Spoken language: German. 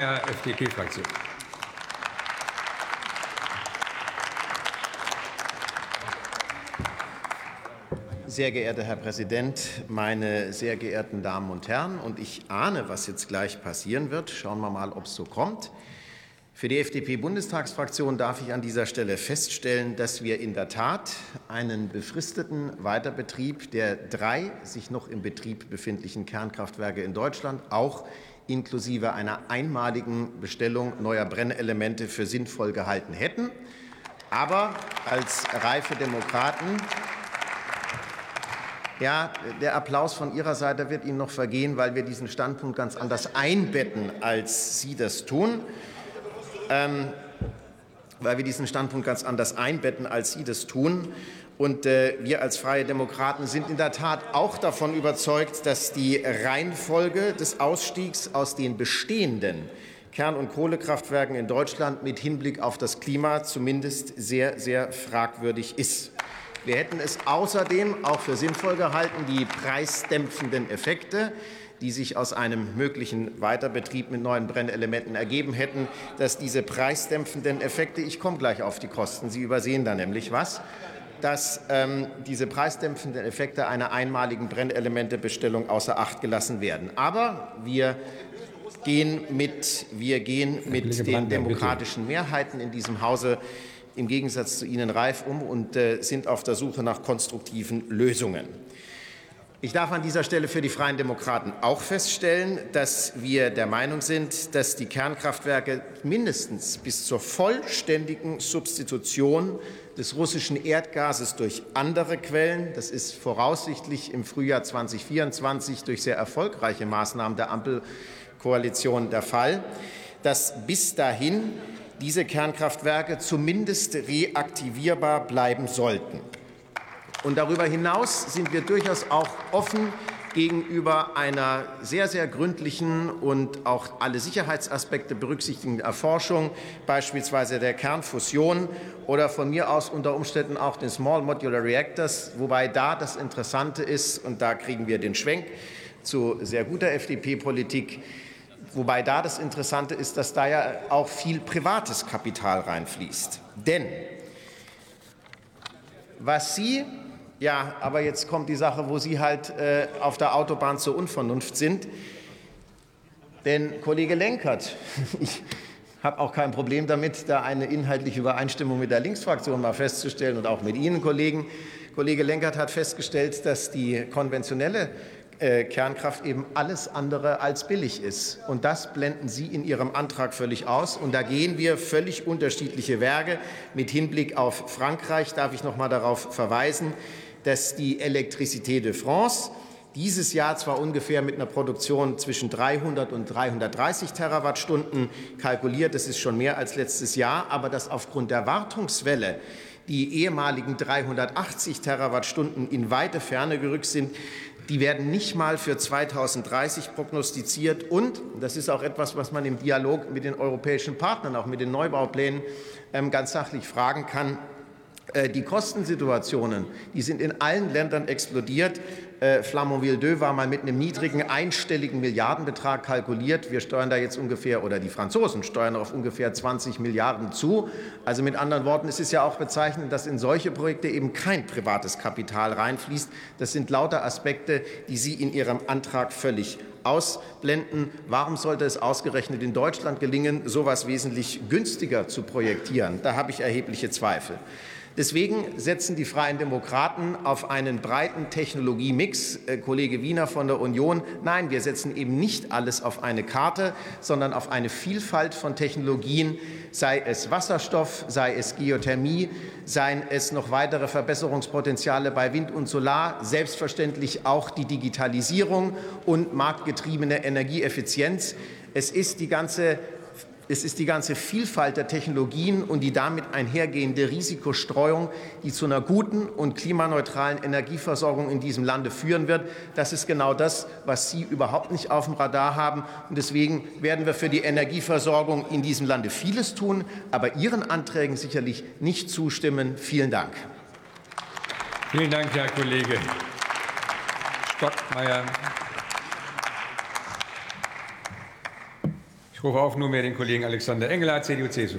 FDP-Fraktion. Sehr geehrter Herr Präsident, meine sehr geehrten Damen und Herren, und ich ahne, was jetzt gleich passieren wird. Schauen wir mal, ob es so kommt. Für die FDP-Bundestagsfraktion darf ich an dieser Stelle feststellen, dass wir in der Tat einen befristeten Weiterbetrieb der drei sich noch im Betrieb befindlichen Kernkraftwerke in Deutschland auch inklusive einer einmaligen Bestellung neuer Brennelemente für sinnvoll gehalten hätten. Aber als reife Demokraten ja, der Applaus von Ihrer Seite wird Ihnen noch vergehen, weil wir diesen Standpunkt ganz anders einbetten, als Sie das tun. Ähm, weil wir diesen Standpunkt ganz anders einbetten, als Sie das tun. Und äh, wir als Freie Demokraten sind in der Tat auch davon überzeugt, dass die Reihenfolge des Ausstiegs aus den bestehenden Kern- und Kohlekraftwerken in Deutschland mit Hinblick auf das Klima zumindest sehr, sehr fragwürdig ist. Wir hätten es außerdem auch für sinnvoll gehalten, die preisdämpfenden Effekte, die sich aus einem möglichen Weiterbetrieb mit neuen Brennelementen ergeben hätten, dass diese preisdämpfenden Effekte, ich komme gleich auf die Kosten, Sie übersehen da nämlich was, dass ähm, diese preisdämpfenden Effekte einer einmaligen Brennelementebestellung außer Acht gelassen werden. Aber wir gehen mit, wir gehen mit den demokratischen Mehrheiten in diesem Hause im Gegensatz zu Ihnen reif um und äh, sind auf der Suche nach konstruktiven Lösungen. Ich darf an dieser Stelle für die Freien Demokraten auch feststellen, dass wir der Meinung sind, dass die Kernkraftwerke mindestens bis zur vollständigen Substitution des russischen Erdgases durch andere Quellen, das ist voraussichtlich im Frühjahr 2024 durch sehr erfolgreiche Maßnahmen der Ampelkoalition der Fall, dass bis dahin diese Kernkraftwerke zumindest reaktivierbar bleiben sollten. Und darüber hinaus sind wir durchaus auch offen gegenüber einer sehr, sehr gründlichen und auch alle Sicherheitsaspekte berücksichtigenden Erforschung, beispielsweise der Kernfusion oder von mir aus unter Umständen auch den Small Modular Reactors, wobei da das Interessante ist, und da kriegen wir den Schwenk zu sehr guter FDP-Politik, wobei da das Interessante ist, dass da ja auch viel privates Kapital reinfließt. Denn was Sie ja, aber jetzt kommt die Sache, wo Sie halt äh, auf der Autobahn zur Unvernunft sind. Denn Kollege Lenkert, ich habe auch kein Problem damit, da eine inhaltliche Übereinstimmung mit der Linksfraktion mal festzustellen und auch mit Ihnen, Kollegen. Kollege Lenkert hat festgestellt, dass die konventionelle äh, Kernkraft eben alles andere als billig ist. Und das blenden Sie in Ihrem Antrag völlig aus. Und da gehen wir völlig unterschiedliche Werke. Mit Hinblick auf Frankreich darf ich noch mal darauf verweisen, dass die Electricité de France dieses Jahr zwar ungefähr mit einer Produktion zwischen 300 und 330 Terawattstunden kalkuliert, das ist schon mehr als letztes Jahr, aber dass aufgrund der Wartungswelle die ehemaligen 380 Terawattstunden in weite Ferne gerückt sind, die werden nicht mal für 2030 prognostiziert. Und das ist auch etwas, was man im Dialog mit den europäischen Partnern, auch mit den Neubauplänen, ähm, ganz sachlich fragen kann. Äh, die Kostensituationen, die sind in allen Ländern explodiert. Äh, Flamanville 2 war mal mit einem niedrigen einstelligen Milliardenbetrag kalkuliert. Wir steuern da jetzt ungefähr, oder die Franzosen steuern auf ungefähr 20 Milliarden zu. Also mit anderen Worten, es ist ja auch bezeichnend, dass in solche Projekte eben kein privates Kapital reinfließt. Das sind lauter Aspekte, die Sie in Ihrem Antrag völlig ausblenden. Warum sollte es ausgerechnet in Deutschland gelingen, so etwas wesentlich günstiger zu projektieren? Da habe ich erhebliche Zweifel. Deswegen setzen die Freien Demokraten auf einen breiten Technologiemix. Äh, Kollege Wiener von der Union, nein, wir setzen eben nicht alles auf eine Karte, sondern auf eine Vielfalt von Technologien, sei es Wasserstoff, sei es Geothermie, seien es noch weitere Verbesserungspotenziale bei Wind und Solar, selbstverständlich auch die Digitalisierung und marktgetriebene Energieeffizienz. Es ist die ganze es ist die ganze Vielfalt der Technologien und die damit einhergehende Risikostreuung, die zu einer guten und klimaneutralen Energieversorgung in diesem Lande führen wird. Das ist genau das, was Sie überhaupt nicht auf dem Radar haben. Und deswegen werden wir für die Energieversorgung in diesem Lande vieles tun, aber Ihren Anträgen sicherlich nicht zustimmen. Vielen Dank. Vielen Dank, Herr Kollege Stockmeier. Ich rufe auf nunmehr den Kollegen Alexander Engelhardt, CDU-CSU-Fraktion.